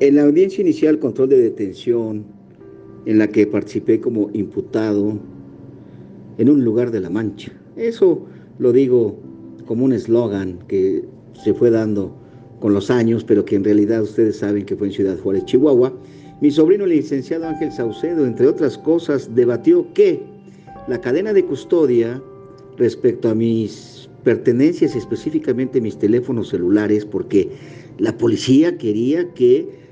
En la audiencia inicial, control de detención, en la que participé como imputado en un lugar de la Mancha. Eso lo digo como un eslogan que se fue dando con los años, pero que en realidad ustedes saben que fue en Ciudad Juárez, Chihuahua. Mi sobrino, el licenciado Ángel Saucedo, entre otras cosas, debatió que la cadena de custodia respecto a mis pertenencias, específicamente mis teléfonos celulares, porque la policía quería que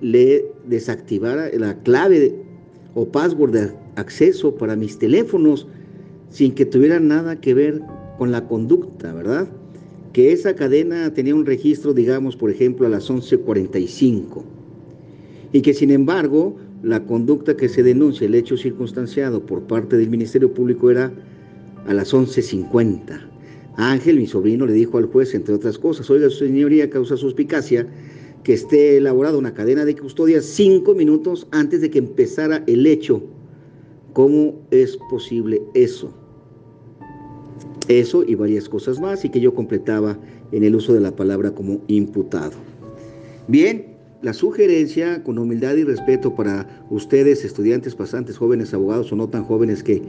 le desactivara la clave o password de acceso para mis teléfonos sin que tuviera nada que ver con la conducta, ¿verdad? Que esa cadena tenía un registro, digamos, por ejemplo, a las 11:45 y que sin embargo la conducta que se denuncia, el hecho circunstanciado por parte del Ministerio Público era a las 11.50. Ángel, mi sobrino, le dijo al juez, entre otras cosas, oiga, su señoría, causa suspicacia que esté elaborada una cadena de custodia cinco minutos antes de que empezara el hecho. ¿Cómo es posible eso? Eso y varias cosas más y que yo completaba en el uso de la palabra como imputado. Bien, la sugerencia con humildad y respeto para ustedes, estudiantes, pasantes, jóvenes, abogados o no tan jóvenes que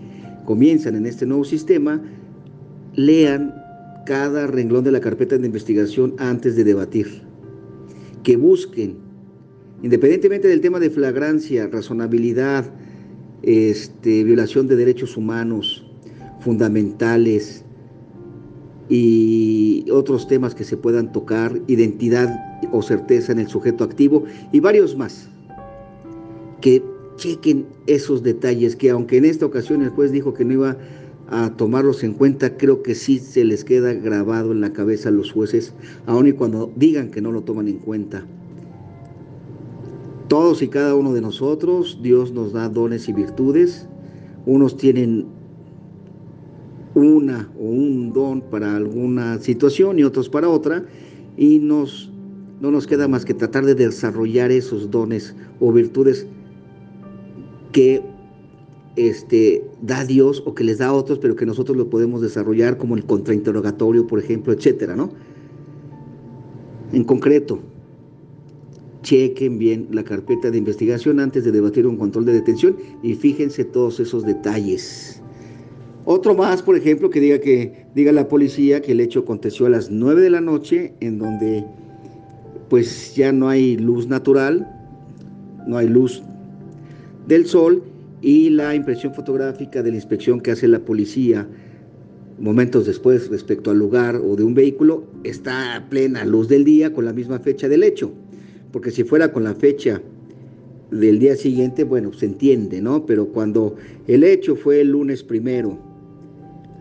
comienzan en este nuevo sistema, lean cada renglón de la carpeta de investigación antes de debatir. Que busquen, independientemente del tema de flagrancia, razonabilidad, este, violación de derechos humanos fundamentales y otros temas que se puedan tocar, identidad o certeza en el sujeto activo y varios más. Que chequen esos detalles que aunque en esta ocasión el juez dijo que no iba a tomarlos en cuenta, creo que sí se les queda grabado en la cabeza a los jueces, aun y cuando digan que no lo toman en cuenta. Todos y cada uno de nosotros, Dios nos da dones y virtudes. Unos tienen una o un don para alguna situación y otros para otra, y nos no nos queda más que tratar de desarrollar esos dones o virtudes que este, da Dios o que les da a otros, pero que nosotros lo podemos desarrollar, como el contrainterrogatorio, por ejemplo, etcétera, ¿no? En concreto, chequen bien la carpeta de investigación antes de debatir un control de detención y fíjense todos esos detalles. Otro más, por ejemplo, que diga que diga la policía que el hecho aconteció a las 9 de la noche, en donde pues ya no hay luz natural, no hay luz del sol y la impresión fotográfica de la inspección que hace la policía momentos después respecto al lugar o de un vehículo está a plena luz del día con la misma fecha del hecho. Porque si fuera con la fecha del día siguiente, bueno, se entiende, ¿no? Pero cuando el hecho fue el lunes primero,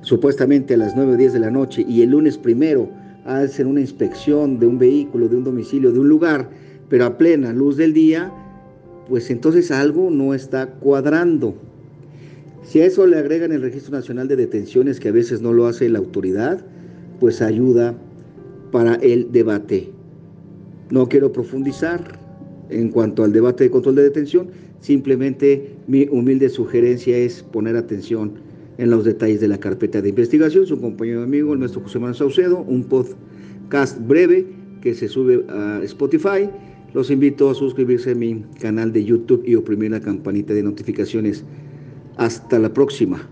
supuestamente a las 9 o 10 de la noche, y el lunes primero hacen una inspección de un vehículo, de un domicilio, de un lugar, pero a plena luz del día, pues entonces algo no está cuadrando. Si a eso le agregan el Registro Nacional de Detenciones, que a veces no lo hace la autoridad, pues ayuda para el debate. No quiero profundizar en cuanto al debate de control de detención, simplemente mi humilde sugerencia es poner atención en los detalles de la carpeta de investigación. Su compañero amigo, el maestro José Manuel Saucedo, un podcast breve que se sube a Spotify. Los invito a suscribirse a mi canal de YouTube y oprimir la campanita de notificaciones. Hasta la próxima.